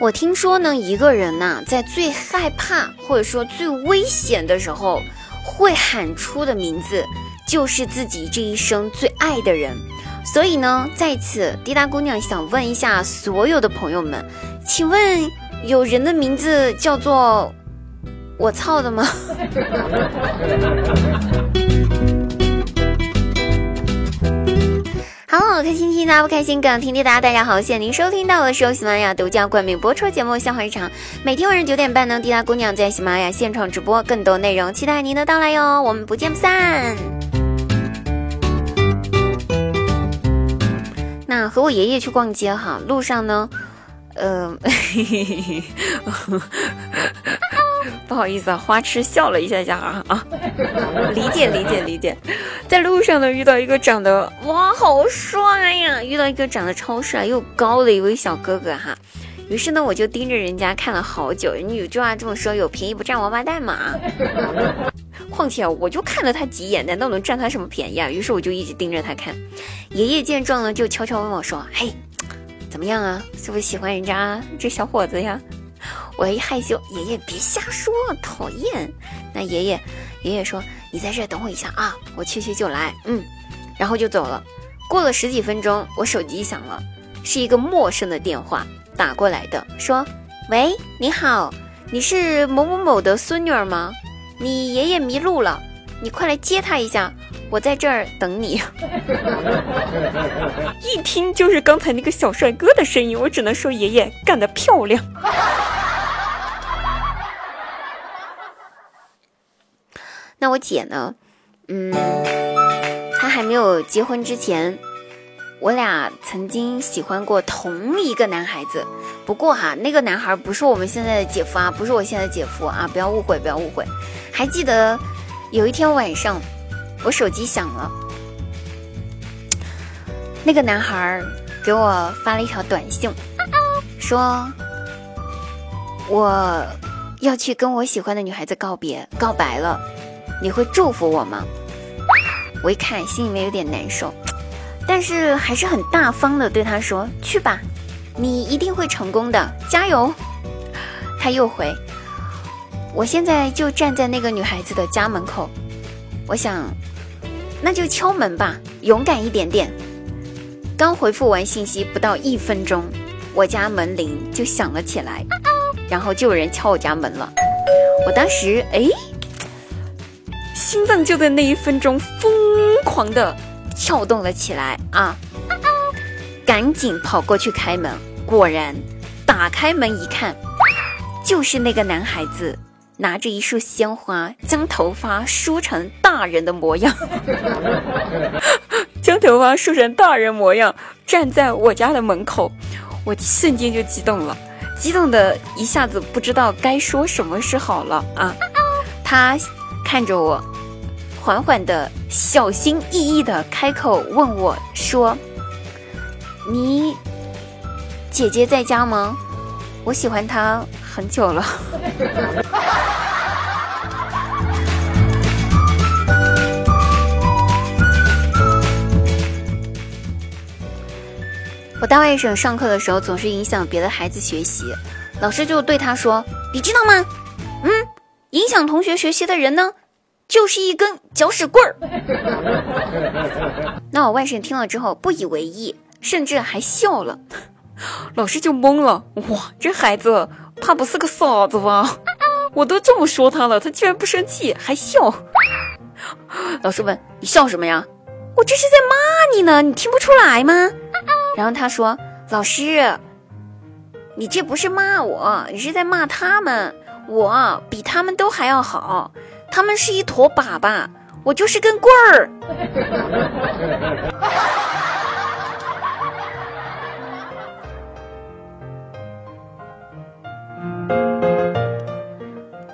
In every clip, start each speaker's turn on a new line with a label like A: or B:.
A: 我听说呢，一个人呐，在最害怕或者说最危险的时候，会喊出的名字，就是自己这一生最爱的人。所以呢，在此，滴答姑娘想问一下所有的朋友们，请问有人的名字叫做我操的吗？开心听大家不开心，更听滴答。大家好，谢谢您收听到的是由喜马拉雅独家冠名播出节目《笑话日常》，每天晚上九点半呢，滴答姑娘在喜马拉雅现场直播，更多内容期待您的到来哟，我们不见不散。那和我爷爷去逛街哈，路上呢，呃，不好意思啊，花痴笑了一下下啊啊，理解理解理解，在路上呢遇到一个长得哇好帅呀，遇到一个长得超帅又高的一位小哥哥哈，于是呢我就盯着人家看了好久，你有句话这么说，有便宜不占王八蛋嘛。况且我就看了他几眼，难道能占他什么便宜啊？于是我就一直盯着他看。爷爷见状呢，就悄悄问我说：“嘿，怎么样啊？是不是喜欢人家这小伙子呀？”我一害羞，爷爷别瞎说，讨厌。那爷爷，爷爷说：“你在这等我一下啊，我去去就来。”嗯，然后就走了。过了十几分钟，我手机响了，是一个陌生的电话打过来的，说：“喂，你好，你是某某某的孙女儿吗？”你爷爷迷路了，你快来接他一下，我在这儿等你。一听就是刚才那个小帅哥的声音，我只能说爷爷干得漂亮。那我姐呢？嗯，她还没有结婚之前。我俩曾经喜欢过同一个男孩子，不过哈，那个男孩不是我们现在的姐夫啊，不是我现在的姐夫啊，不要误会，不要误会。还记得有一天晚上，我手机响了，那个男孩给我发了一条短信，说我要去跟我喜欢的女孩子告别告白了，你会祝福我吗？我一看，心里面有点难受。但是还是很大方的对他说：“去吧，你一定会成功的，加油。”他又回：“我现在就站在那个女孩子的家门口，我想，那就敲门吧，勇敢一点点。”刚回复完信息不到一分钟，我家门铃就响了起来，然后就有人敲我家门了。我当时哎，心脏就在那一分钟疯狂的。跳动了起来啊！赶紧跑过去开门，果然，打开门一看，就是那个男孩子拿着一束鲜花，将头发梳成大人的模样，将头发梳成大人模样，站在我家的门口，我瞬间就激动了，激动的一下子不知道该说什么是好了啊！他看着我。缓缓的、小心翼翼的开口问我说：“你姐姐在家吗？我喜欢她很久了。我大外甥上课的时候总是影响别的孩子学习，老师就对他说：‘你知道吗？嗯，影响同学学习的人呢？’”就是一根搅屎棍儿。那我外甥听了之后不以为意，甚至还笑了。老师就懵了，哇，这孩子怕不是个傻子吧？我都这么说他了，他居然不生气，还笑。老师问：“你笑什么呀？”我这是在骂你呢，你听不出来吗？然后他说：“老师，你这不是骂我，你是在骂他们。我比他们都还要好。”他们是一坨粑粑，我就是根棍儿。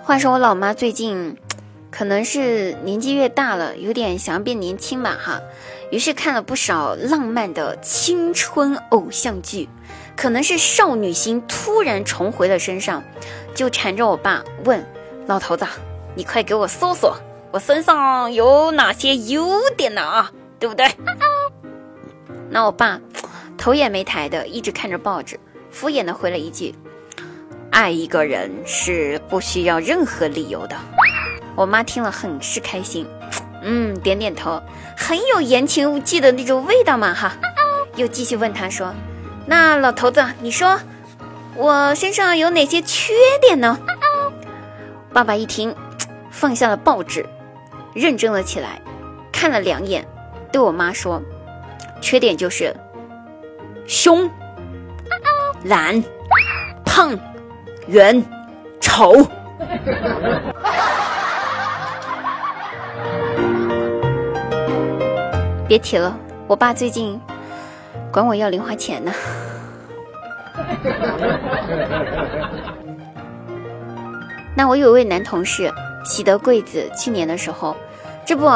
A: 话说我老妈最近，可能是年纪越大了，有点想要变年轻吧哈，于是看了不少浪漫的青春偶像剧，可能是少女心突然重回了身上，就缠着我爸问老头子。你快给我说说，我身上有哪些优点呢？啊，对不对？那我爸头也没抬的，一直看着报纸，敷衍的回了一句：“爱一个人是不需要任何理由的。我妈听了很是开心，嗯，点点头，很有言情无忌的那种味道嘛哈。又继续问他说：“那老头子，你说我身上有哪些缺点呢？”爸爸一听，放下了报纸，认真了起来，看了两眼，对我妈说：“缺点就是凶、懒、胖、圆、丑。”别提了，我爸最近管我要零花钱呢。那我有一位男同事，喜得贵子，去年的时候，这不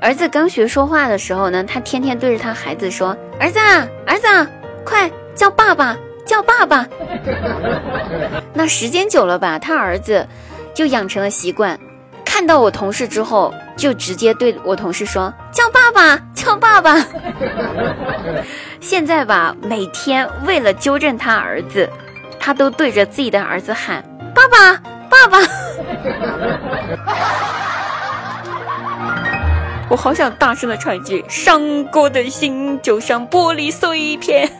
A: 儿子刚学说话的时候呢，他天天对着他孩子说：“儿子，儿子，快叫爸爸，叫爸爸。”那时间久了吧，他儿子就养成了习惯，看到我同事之后，就直接对我同事说：“叫爸爸，叫爸爸。”现在吧，每天为了纠正他儿子，他都对着自己的儿子喊：“爸爸。”爸爸，我好想大声的唱一句：“伤过的心就像玻璃碎片。”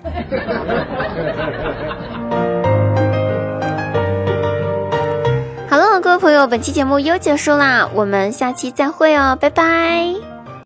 A: 好了，各位朋友，本期节目又结束啦，我们下期再会哦，拜拜。